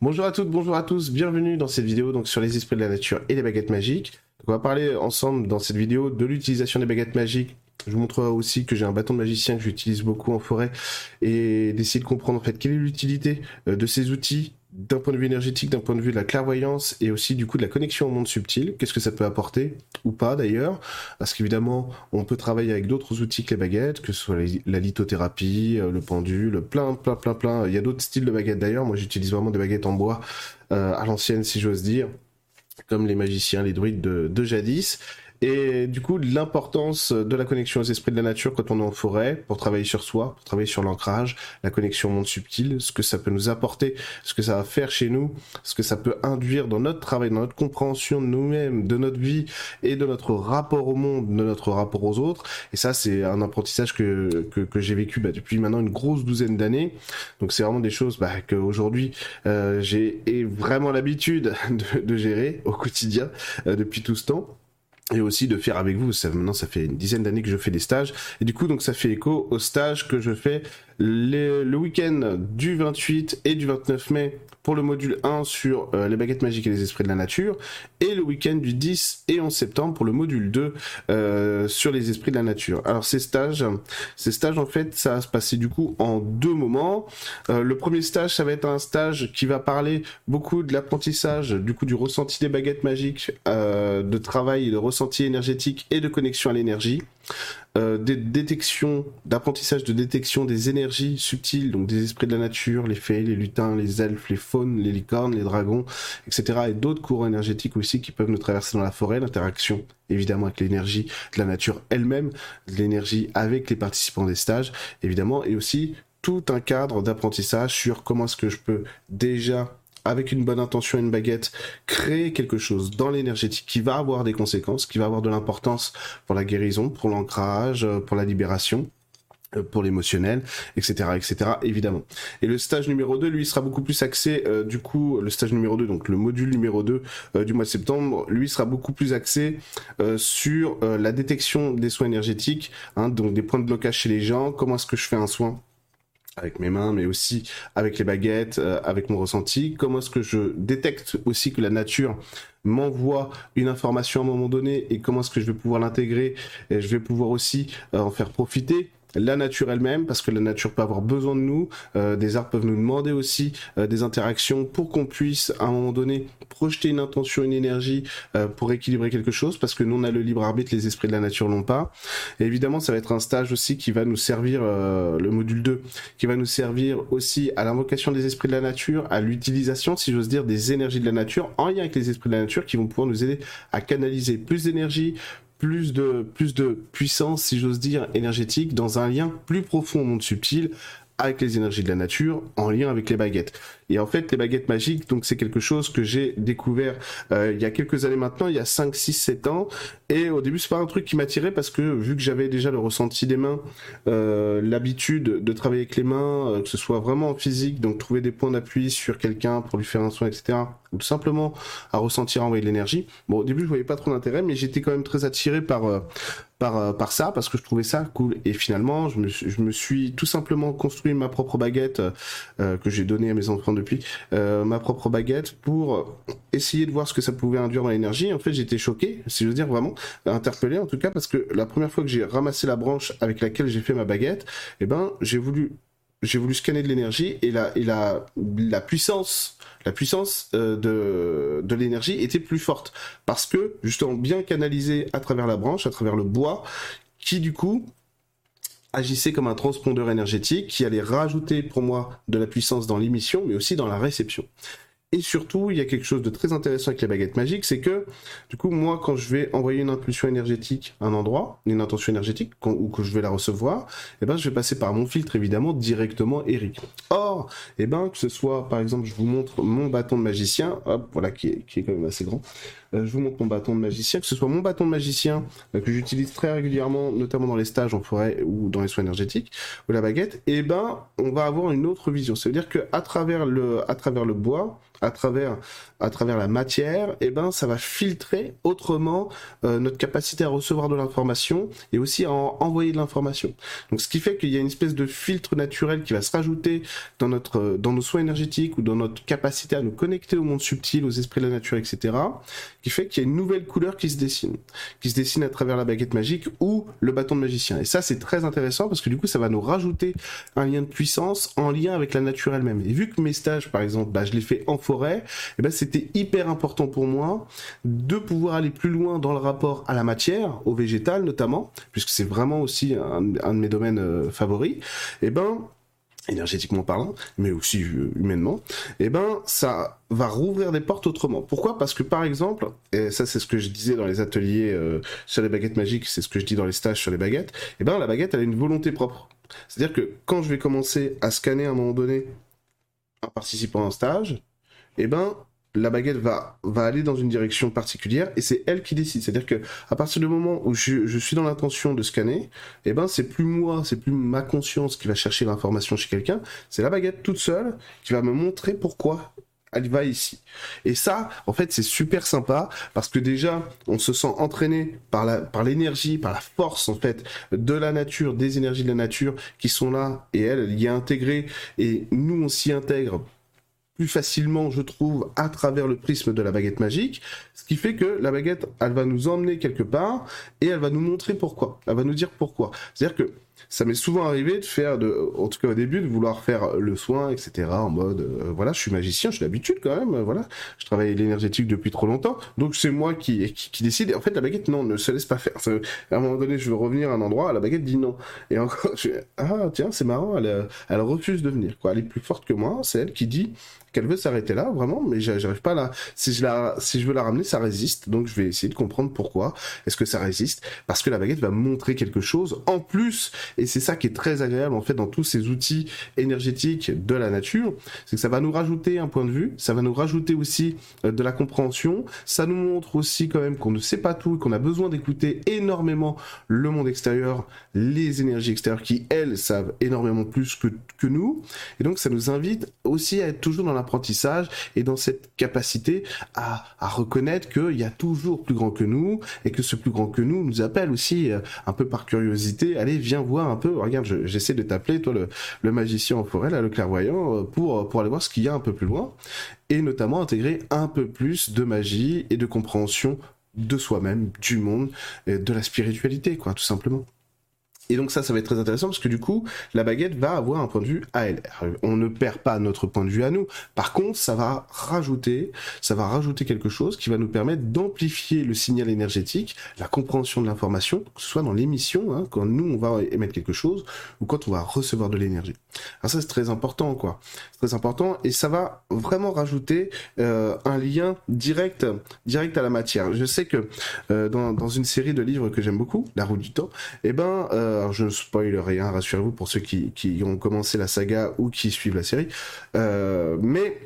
Bonjour à toutes, bonjour à tous, bienvenue dans cette vidéo donc sur les esprits de la nature et les baguettes magiques. on va parler ensemble dans cette vidéo de l'utilisation des baguettes magiques. Je vous montrerai aussi que j'ai un bâton de magicien que j'utilise beaucoup en forêt et d'essayer de comprendre en fait quelle est l'utilité euh, de ces outils d'un point de vue énergétique, d'un point de vue de la clairvoyance et aussi du coup de la connexion au monde subtil, qu'est-ce que ça peut apporter ou pas d'ailleurs, parce qu'évidemment on peut travailler avec d'autres outils que les baguettes, que ce soit la lithothérapie, euh, le pendule, plein plein plein plein, il y a d'autres styles de baguettes d'ailleurs, moi j'utilise vraiment des baguettes en bois euh, à l'ancienne si j'ose dire, comme les magiciens, les druides de, de jadis, et du coup, l'importance de la connexion aux esprits de la nature quand on est en forêt, pour travailler sur soi, pour travailler sur l'ancrage, la connexion au monde subtil, ce que ça peut nous apporter, ce que ça va faire chez nous, ce que ça peut induire dans notre travail, dans notre compréhension de nous-mêmes, de notre vie et de notre rapport au monde, de notre rapport aux autres. Et ça, c'est un apprentissage que, que, j'ai vécu bah, depuis maintenant une grosse douzaine d'années. Donc c'est vraiment des choses bah, qu'aujourd'hui, euh, j'ai vraiment l'habitude de, de, gérer au quotidien euh, depuis tout ce temps et aussi de faire avec vous. Ça, maintenant, ça fait une dizaine d'années que je fais des stages. Et du coup, donc, ça fait écho au stage que je fais le week-end du 28 et du 29 mai pour le module 1 sur euh, les baguettes magiques et les esprits de la nature, et le week-end du 10 et 11 septembre pour le module 2 euh, sur les esprits de la nature. Alors ces stages, ces stages en fait, ça va se passer du coup en deux moments. Euh, le premier stage, ça va être un stage qui va parler beaucoup de l'apprentissage, du coup du ressenti des baguettes magiques, de travail, de ressenti énergétique et de connexion à l'énergie euh, des détections, d'apprentissage de détection des énergies subtiles, donc des esprits de la nature, les fées, les lutins, les elfes, les faunes, les licornes, les dragons, etc. Et d'autres courants énergétiques aussi qui peuvent nous traverser dans la forêt, l'interaction évidemment avec l'énergie de la nature elle-même, l'énergie avec les participants des stages, évidemment, et aussi tout un cadre d'apprentissage sur comment est-ce que je peux déjà avec une bonne intention et une baguette, créer quelque chose dans l'énergétique qui va avoir des conséquences, qui va avoir de l'importance pour la guérison, pour l'ancrage, euh, pour la libération euh, pour l'émotionnel, etc., etc., évidemment. Et le stage numéro 2, lui, sera beaucoup plus axé, euh, du coup, le stage numéro 2, donc le module numéro 2 du mois de septembre, lui sera beaucoup plus axé sur la détection des soins énergétiques, hein, donc des points de blocage chez les gens, comment est-ce que je fais un soin avec mes mains, mais aussi avec les baguettes, euh, avec mon ressenti. Comment est-ce que je détecte aussi que la nature m'envoie une information à un moment donné et comment est-ce que je vais pouvoir l'intégrer et je vais pouvoir aussi euh, en faire profiter? La nature elle-même, parce que la nature peut avoir besoin de nous, euh, des arbres peuvent nous demander aussi euh, des interactions pour qu'on puisse à un moment donné projeter une intention, une énergie euh, pour équilibrer quelque chose, parce que nous on a le libre arbitre, les esprits de la nature l'ont pas. Et évidemment, ça va être un stage aussi qui va nous servir, le module 2, qui va nous servir aussi à l'invocation des esprits de la nature, à l'utilisation, si j'ose dire, des énergies de la nature en lien avec les esprits de la nature qui vont pouvoir nous aider à canaliser plus d'énergie, plus de, plus de puissance, si j'ose dire, énergétique dans un lien plus profond monde subtil avec les énergies de la nature en lien avec les baguettes. Et en fait, les baguettes magiques, donc c'est quelque chose que j'ai découvert euh, il y a quelques années maintenant, il y a 5, 6, 7 ans. Et au début, c'est pas un truc qui m'attirait parce que vu que j'avais déjà le ressenti des mains, euh, l'habitude de travailler avec les mains, euh, que ce soit vraiment en physique, donc trouver des points d'appui sur quelqu'un pour lui faire un soin, etc. Ou simplement à ressentir, envoyer de l'énergie. Bon, au début, je voyais pas trop d'intérêt, mais j'étais quand même très attiré par par, par ça parce que je trouvais ça cool et finalement je me, je me suis tout simplement construit ma propre baguette que j'ai donnée à mes enfants depuis euh, ma propre baguette pour essayer de voir ce que ça pouvait induire dans l'énergie. En fait, j'étais choqué, si je veux dire vraiment interpellé en tout cas, parce que la première fois que j'ai ramassé la branche avec laquelle j'ai fait ma baguette, eh ben j'ai voulu j'ai voulu scanner de l'énergie et la et la la puissance la puissance euh, de, de l'énergie était plus forte parce que justement bien canalisé à travers la branche, à travers le bois, qui du coup agissait comme un transpondeur énergétique qui allait rajouter pour moi de la puissance dans l'émission, mais aussi dans la réception. Et surtout, il y a quelque chose de très intéressant avec les baguettes magiques, c'est que, du coup, moi, quand je vais envoyer une impulsion énergétique à un endroit, une intention énergétique, ou que je vais la recevoir, eh ben, je vais passer par mon filtre, évidemment, directement Eric. Or, eh ben, que ce soit, par exemple, je vous montre mon bâton de magicien, hop, voilà, qui est, qui est quand même assez grand. Euh, je vous montre mon bâton de magicien, que ce soit mon bâton de magicien, euh, que j'utilise très régulièrement, notamment dans les stages en forêt ou dans les soins énergétiques, ou la baguette, eh ben, on va avoir une autre vision. Ça veut dire que à travers le, à travers le bois, à travers à travers la matière, et eh ben ça va filtrer autrement euh, notre capacité à recevoir de l'information et aussi à envoyer de l'information. Donc ce qui fait qu'il y a une espèce de filtre naturel qui va se rajouter dans notre dans nos soins énergétiques ou dans notre capacité à nous connecter au monde subtil, aux esprits de la nature, etc. Qui fait qu'il y a une nouvelle couleur qui se dessine, qui se dessine à travers la baguette magique ou le bâton de magicien. Et ça c'est très intéressant parce que du coup ça va nous rajouter un lien de puissance en lien avec la nature elle-même. Et vu que mes stages par exemple, bah, je les fais en forêt, et eh ben c'était hyper important pour moi de pouvoir aller plus loin dans le rapport à la matière, au végétal notamment, puisque c'est vraiment aussi un, de mes domaines euh, favoris. Et eh ben énergétiquement parlant, mais aussi euh, humainement, eh ben ça va rouvrir des portes autrement. Pourquoi? Parce que par exemple, et ça c'est ce que je disais dans les ateliers euh, sur les baguettes magiques, c'est ce que je dis dans les stages sur les baguettes, et eh ben la baguette a une volonté propre. C'est-à-dire que quand je vais commencer à scanner à un moment donné un participant en stage, et ben la baguette va, va aller dans une direction particulière et c'est elle qui décide. C'est-à-dire que à partir du moment où je, suis dans l'intention de scanner, eh ben c'est plus moi, c'est plus ma conscience qui va chercher l'information chez quelqu'un, c'est la baguette toute seule qui va me montrer pourquoi elle va ici. Et ça, en fait, c'est super sympa parce que déjà, on se sent entraîné par la, par l'énergie, par la force, en fait, de la nature, des énergies de la nature qui sont là et elle, elle y est intégrée et nous, on s'y intègre plus facilement, je trouve, à travers le prisme de la baguette magique, ce qui fait que la baguette, elle va nous emmener quelque part et elle va nous montrer pourquoi. Elle va nous dire pourquoi. C'est-à-dire que ça m'est souvent arrivé de faire, en tout cas au début, de vouloir faire le soin, etc. En mode, euh, voilà, je suis magicien, j'ai l'habitude quand même, voilà. Je travaille l'énergétique depuis trop longtemps, donc c'est moi qui, qui, décide. Et en fait, la baguette, non, ne se laisse pas faire. À un moment donné, je veux revenir à un endroit, la baguette dit non. Et encore, je, ah tiens, c'est marrant, elle, elle refuse de venir. Quoi. Elle est plus forte que moi, c'est elle qui dit qu'elle veut s'arrêter là, vraiment, mais j'arrive pas là. Si je veux la ramener, ça résiste. Donc je vais essayer de comprendre pourquoi. Est-ce que ça résiste. Parce que la baguette va montrer quelque chose en plus. Et c'est ça qui est très agréable en fait dans tous ces outils énergétiques de la nature, c'est que ça va nous rajouter un point de vue, ça va nous rajouter aussi euh, de la compréhension, ça nous montre aussi quand même qu'on ne sait pas tout, qu'on a besoin d'écouter énormément le monde extérieur, les énergies extérieures qui elles savent énormément plus que, que nous, et donc ça nous invite aussi à être toujours dans l'apprentissage et dans cette capacité à, à reconnaître qu'il y a toujours plus grand que nous et que ce plus grand que nous nous appelle aussi euh, un peu par curiosité, allez viens voir un peu regarde, j'essaie de t'appeler, toi, le, magicien en forêt, là, le clairvoyant, euh, pour, pour aller voir ce qu'il y a un peu plus loin, et notamment intégrer un peu plus de magie et de compréhension de soi-même, du monde, de la spiritualité, quoi, tout simplement. Et donc ça, ça va être très intéressant parce que du coup, la baguette va avoir un point de vue ALR. On ne perd pas notre point de vue à nous. Par contre, ça va rajouter, ça va rajouter quelque chose qui va nous permettre d'amplifier le signal énergétique, la compréhension de l'information, que ce soit dans l'émission, hein, quand nous on va émettre quelque chose ou quand on va recevoir de l'énergie. Alors ça, c'est très important, quoi. C'est très important et ça va vraiment rajouter euh, un lien direct, direct à la matière. Je sais que euh, dans, dans une série de livres que j'aime beaucoup, La Roue du Temps, eh ben euh, je ne spoil rien, rassurez-vous pour ceux qui, ont commencé la saga ou qui suivent la série. Mais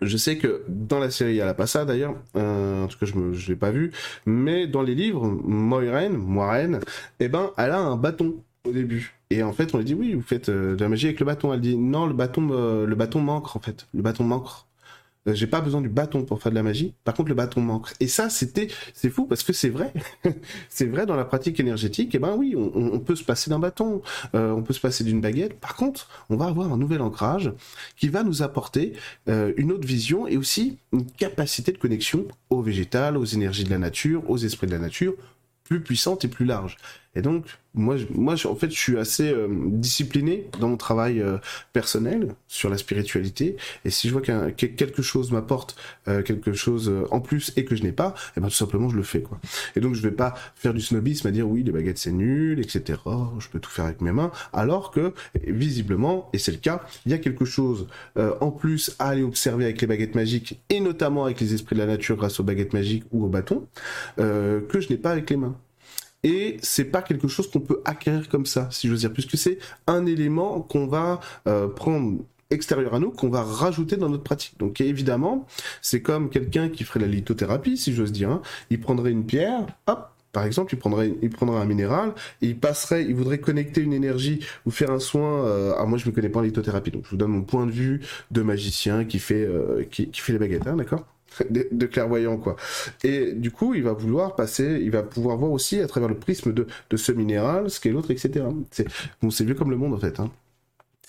je sais que dans la série, elle a pas ça d'ailleurs, en tout cas je ne l'ai pas vu, mais dans les livres, Moiraine, Moiraine, eh ben, elle a un bâton au début. Et en fait, on lui dit oui, vous faites de la magie avec le bâton. Elle dit non, le bâton, le bâton manque en fait. Le bâton manque. Euh, j'ai pas besoin du bâton pour faire de la magie. Par contre, le bâton manque. Et ça, c'était, c'est fou parce que c'est vrai. c'est vrai dans la pratique énergétique. Et eh ben oui, on, peut se passer d'un bâton, euh, on peut se passer d'une baguette. Par contre, on va avoir un nouvel ancrage qui va nous apporter euh, une autre vision et aussi une capacité de connexion au végétal, aux énergies de la nature, aux esprits de la nature, plus puissante et plus large. Et donc, moi, moi, en fait, je suis assez euh, discipliné dans mon travail euh, personnel sur la spiritualité. Et si je vois que quelque chose m'apporte euh, quelque chose en plus et que je n'ai pas, et eh ben tout simplement, je le fais, quoi. Et donc, je vais pas faire du snobisme à dire oui, les baguettes c'est nul, etc. Je peux tout faire avec mes mains, alors que visiblement, et c'est le cas, il y a quelque chose en plus à aller observer avec les baguettes magiques et notamment avec les esprits de la nature grâce aux baguettes magiques ou aux bâtons que je n'ai pas avec les mains et c'est pas quelque chose qu'on peut acquérir comme ça, si j'ose dire, puisque c'est un élément qu'on va euh, prendre extérieur à nous qu'on va rajouter dans notre pratique. Donc évidemment, c'est comme quelqu'un qui ferait la lithothérapie, si j'ose dire. Hein. Il prendrait une pierre, hop, par exemple, il prendrait, il prendrait un minéral, et il passerait, il voudrait connecter une énergie ou faire un soin. Euh, ah, moi, je me connais pas en lithothérapie, donc je vous donne mon point de vue de magicien qui fait, euh, qui, fait les baguettes, hein, d'accord? De, clairvoyant quoi. Et du coup, il va vouloir passer, il va pouvoir voir aussi à travers le prisme de, de ce minéral, ce qu'est l'autre, etc. C'est bon, c'est vieux comme le monde en fait. Hein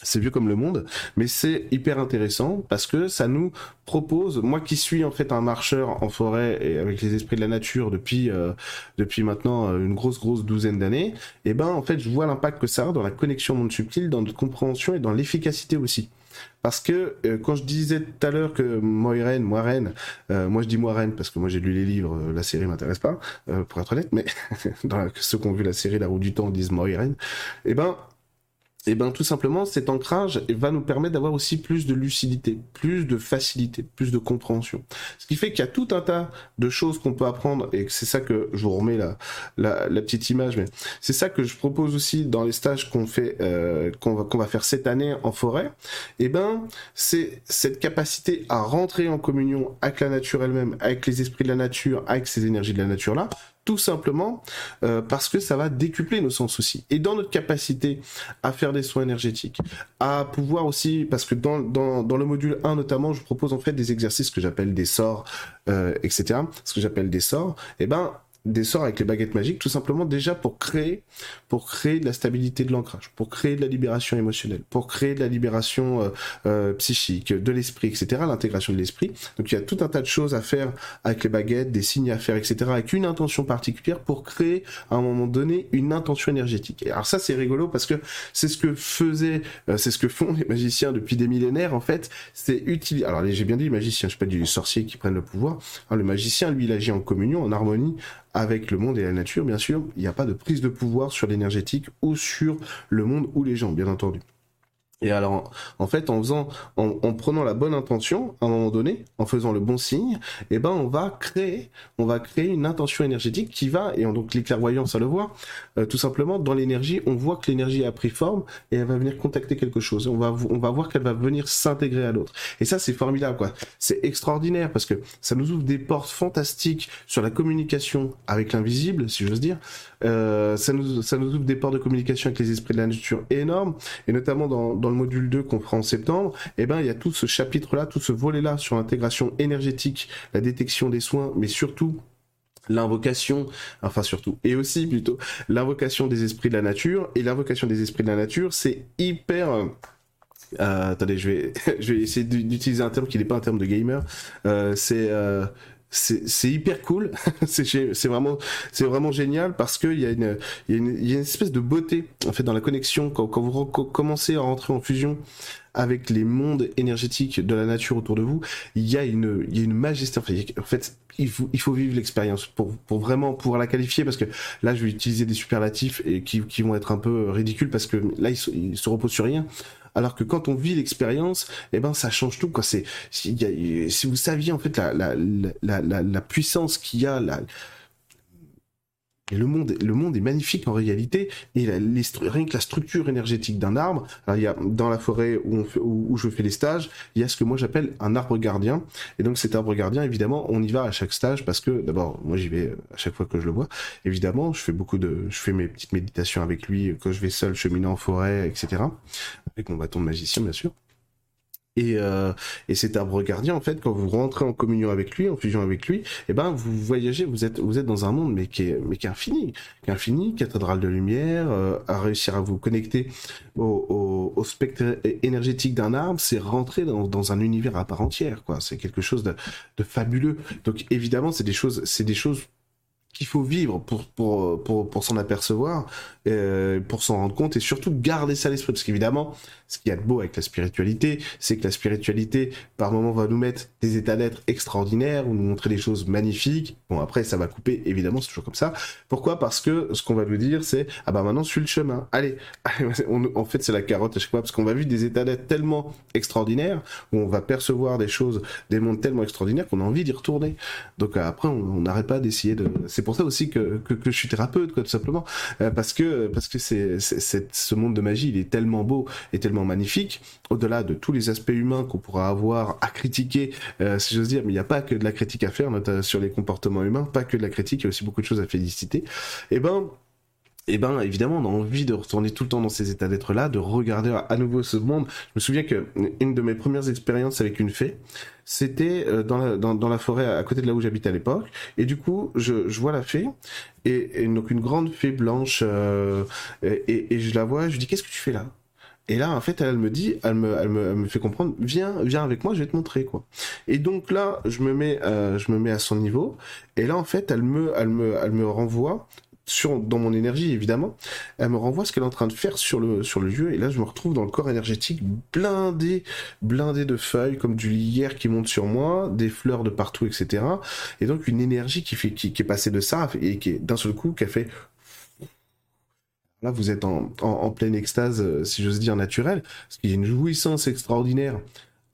c'est vieux comme le monde, mais c'est hyper intéressant parce que ça nous propose, moi qui suis en fait un marcheur en forêt et avec les esprits de la nature depuis euh, depuis maintenant euh, une grosse grosse douzaine d'années, et eh ben en fait je vois l'impact que ça a dans la connexion monde subtil, dans notre compréhension et dans l'efficacité aussi. Parce que euh, quand je disais tout à l'heure que Moiren, Moiren, moi je dis Moiren parce que moi j'ai lu les livres, la série m'intéresse pas, pour être honnête, mais dans ceux qui ont vu la série La Roue du Temps disent Moiren, et eh ben et eh ben tout simplement cet ancrage va nous permettre d'avoir aussi plus de lucidité, plus de facilité, plus de compréhension. Ce qui fait qu'il y a tout un tas de choses qu'on peut apprendre et c'est ça que je vous remets la, la, la petite image, mais c'est ça que je propose aussi dans les stages qu'on fait, euh, qu'on va qu'on va faire cette année en forêt. Et eh ben c'est cette capacité à rentrer en communion avec la nature elle-même, avec les esprits de la nature, avec ces énergies de la nature là, tout simplement euh, parce que ça va décupler nos sens aussi. Et dans notre capacité à faire des soins énergétiques, à pouvoir aussi, parce que dans, dans, dans le module 1 notamment, je propose en fait des exercices que j'appelle des sorts, euh, etc. Ce que j'appelle des sorts, et eh ben des sorts avec les baguettes magiques, tout simplement déjà pour créer, pour créer de la stabilité de l'ancrage, pour créer de la libération émotionnelle, pour créer de la libération euh, euh, psychique, de l'esprit, etc., l'intégration de l'esprit. Donc il y a tout un tas de choses à faire avec les baguettes, des signes à faire, etc., avec une intention particulière pour créer à un moment donné une intention énergétique. Alors ça c'est rigolo parce que c'est ce que faisaient, euh, c'est ce que font les magiciens depuis des millénaires en fait. C'est utile. Alors j'ai bien dit les magiciens, je pas du sorcier qui prennent le pouvoir. le magicien lui il agit en communion, en harmonie avec le monde et la nature, bien sûr. Il n'y a pas de prise de pouvoir sur l'énergétique ou sur le monde ou les gens, bien entendu. Et alors, en fait, en faisant, en, prenant la bonne intention, à un moment donné, en faisant le bon signe, eh ben, on va créer, on va créer une intention énergétique qui va, et donc les clairvoyants, ça le voit, euh, tout simplement, dans l'énergie, on voit que l'énergie a pris forme et elle va venir contacter quelque chose. On va, on va voir qu'elle va venir s'intégrer à l'autre. Et ça, c'est formidable, quoi. C'est extraordinaire parce que ça nous ouvre des portes fantastiques sur la communication avec l'invisible, si j'ose dire. Euh, ça nous, ça nous ouvre des portes de communication avec les esprits de la nature énormes, et notamment dans le module 2 qu'on fera en septembre, eh ben, il y a tout ce chapitre-là, tout ce volet-là sur l'intégration énergétique, la détection des soins, mais surtout l'invocation, enfin surtout, et aussi plutôt l'invocation des esprits de la nature. Et l'invocation des esprits de la nature, c'est hyper... Euh, attendez, je vais, je vais essayer d'utiliser un terme qui n'est pas un terme de gamer. Euh, c'est euh, c'est hyper cool. c'est vraiment, c'est vraiment génial parce qu'il y, a une, y, y a une espèce de beauté en fait dans la connexion quand, quand vous commencez à rentrer en fusion avec les mondes énergétiques de la nature autour de vous. Il y a une, il y a une majesté. En fait, il faut, il faut vivre l'expérience pour, pour vraiment pouvoir la qualifier parce que là, je vais utiliser des superlatifs et qui, qui vont être un peu ridicules parce que là, ils ils se reposent sur rien alors que quand on vit l'expérience, eh ben ça change tout quoi. C'est si, vous saviez en fait la la la la, la puissance qu'il y a, la, le monde, le monde est magnifique en réalité. Et la, rien que la structure énergétique d'un arbre, alors il y a dans la forêt où, on fait, où, je fais les stages, il y a ce que moi j'appelle un arbre gardien. Et donc cet arbre gardien, évidemment, on y va à chaque stage parce que d'abord, moi j'y vais à chaque fois que je le vois. Évidemment, je fais beaucoup de, je fais mes petites méditations avec lui quand je vais seul cheminer en forêt, etc. Avec mon bâton de magicien, bien sûr. Et, euh, et cet arbre gardien, en fait, quand vous rentrez en communion avec lui, en fusion avec lui, eh ben vous voyagez, vous êtes vous êtes dans un monde mais qui est mais qui est infini, qui est infini, cathédrale de lumière, euh, à réussir à vous connecter au, au, au spectre énergétique d'un arbre, c'est rentrer dans, dans un univers à part entière, quoi. C'est quelque chose de, de fabuleux. Donc évidemment, c'est des choses, c'est des choses qu'il faut vivre pour pour pour, pour s'en apercevoir, euh, pour s'en rendre compte et surtout garder ça à l'esprit parce qu'évidemment, ce qu'il y a de beau avec la spiritualité, c'est que la spiritualité par moment va nous mettre des états d'être extraordinaires ou nous montrer des choses magnifiques. Bon après ça va couper évidemment, c'est toujours comme ça. Pourquoi? Parce que ce qu'on va nous dire c'est ah bah maintenant suis le chemin. Allez, en fait c'est la carotte à chaque fois parce qu'on va vivre des états d'être tellement extraordinaires où on va percevoir des choses, des mondes tellement extraordinaires qu'on a envie d'y retourner. Donc après on n'arrête pas d'essayer de pour ça aussi que, que, je suis thérapeute, quoi, tout simplement, parce que parce que c'est, ce monde de magie, il est tellement beau et tellement magnifique, au-delà de tous les aspects humains qu'on pourra avoir à critiquer, si j'ose dire, mais il n'y a pas que de la critique à faire notamment sur les comportements humains, pas que de la critique, il y a aussi beaucoup de choses à féliciter. Et eh ben et eh ben évidemment on a envie de retourner tout le temps dans ces états d'être là, de regarder à nouveau ce monde. Je me souviens que une de mes premières expériences avec une fée, c'était euh, dans la, forêt à côté de là où j'habitais à l'époque. Et du coup, je, vois la fée, et, donc une grande fée blanche, euh, et, je la vois, je dis qu'est-ce que tu fais là? Et là, en fait, elle me dit, elle me, fait comprendre, viens, viens avec moi, je vais te montrer quoi. Et donc là, je me mets, euh, je me mets à son niveau. Et là, en fait, elle me renvoie sur, dans mon énergie évidemment, elle me renvoie ce qu'elle est en train de faire sur le, sur le lieu, et là je me retrouve dans le corps énergétique blindé, blindé de feuilles, comme du lierre qui monte sur moi, des fleurs de partout, etc. Et donc une énergie qui, fait, qui, est passée de ça, et qui est d'un seul coup, qui a fait... Là, vous êtes en, en, en pleine extase, euh, si j'ose dire, naturelle, qu'il y a une jouissance extraordinaire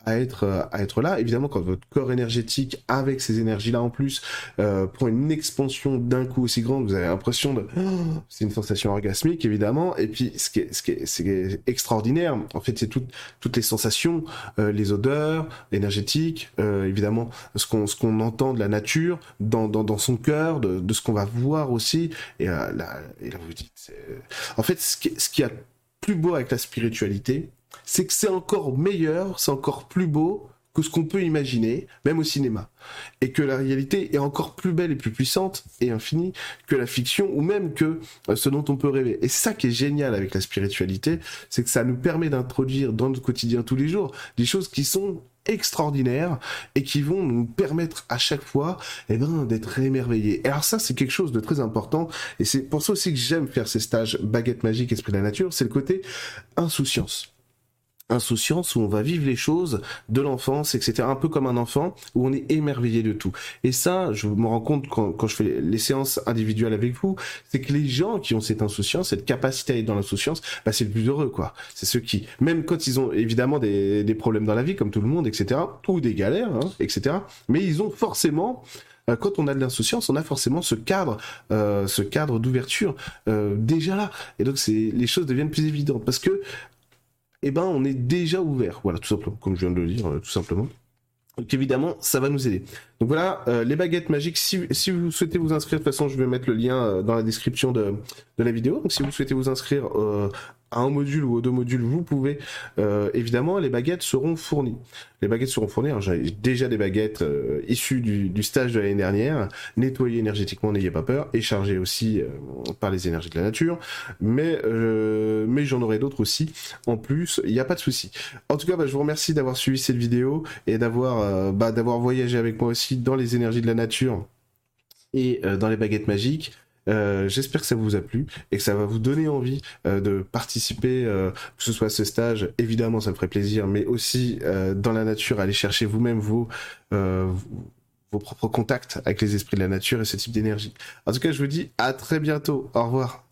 à être euh, à être là. Évidemment, quand votre corps énergétique, avec ces énergies-là en plus, euh, prend une expansion d'un coup aussi grande, vous avez l'impression de, c'est une sensation orgasmique évidemment. Et puis, ce qui est ce qui est, c'est extraordinaire, en fait, c'est toutes toutes les sensations, euh, les odeurs, énergétiques, euh, évidemment, ce qu'on ce qu'on entend de la nature dans dans, dans son cœur, de, de ce qu'on va voir aussi. Et là, et là vous dites, en fait, ce qui ce qui a plus beau avec la spiritualité, c'est que c'est encore meilleur, c'est encore plus beau que ce qu'on peut imaginer, même au cinéma. Et que la réalité est encore plus belle et plus puissante et infinie que la fiction ou même que euh, ce dont on peut rêver. Et ça qui est génial avec la spiritualité, c'est que ça nous permet d'introduire dans notre quotidien tous les jours des choses qui sont extraordinaires et qui vont nous permettre à chaque fois eh ben, d'être émerveillés. Et alors ça, c'est quelque chose de très important et c'est pour ça aussi que j'aime faire ces stages baguette magique, esprit de la nature, c'est le côté insouciance insouciance où on va vivre les choses de l'enfance, etc. Un peu comme un enfant où on est émerveillé de tout. Et ça, je me rends compte quand, quand je fais les séances individuelles avec vous, c'est que les gens qui ont cette insouciance, cette capacité à être dans l'insouciance, bah, c'est le plus heureux, quoi. C'est ceux qui, même quand ils ont évidemment des, des problèmes dans la vie, comme tout le monde, etc., ou des galères, hein, etc., mais ils ont forcément euh, quand on a de l'insouciance, on a forcément ce cadre, euh, ce cadre d'ouverture euh, déjà là. Et donc c'est les choses deviennent plus évidentes parce que eh ben on est déjà ouvert. Voilà, tout simplement, comme je viens de le dire, euh, tout simplement. Donc évidemment, ça va nous aider. Donc voilà, euh, les baguettes magiques. Si, si, vous souhaitez vous inscrire, de toute façon, je vais mettre le lien euh, dans la description de, la vidéo. Donc si vous souhaitez vous inscrire à un module ou aux deux modules, vous pouvez. Euh, évidemment, les baguettes seront fournies. Les baguettes seront fournies. J'ai déjà des baguettes euh, issues du, stage de l'année dernière, nettoyées énergétiquement, n'ayez pas peur, et chargées aussi euh, par les énergies de la nature. Mais mais j'en aurai d'autres aussi. En plus, il n'y a pas de souci. En tout cas, bah, je vous remercie d'avoir suivi cette vidéo et d'avoir bah, d'avoir voyagé avec moi aussi dans les énergies de la nature et dans les baguettes magiques. Euh, j'espère que ça vous a plu et que ça va vous donner envie euh, de participer, euh, que ce soit à ce stage, évidemment ça me ferait plaisir, mais aussi dans la nature, aller chercher vous-même vos, vos propres contacts avec les esprits de la nature et ce type d'énergie. En tout cas, je vous dis à très bientôt. Au revoir.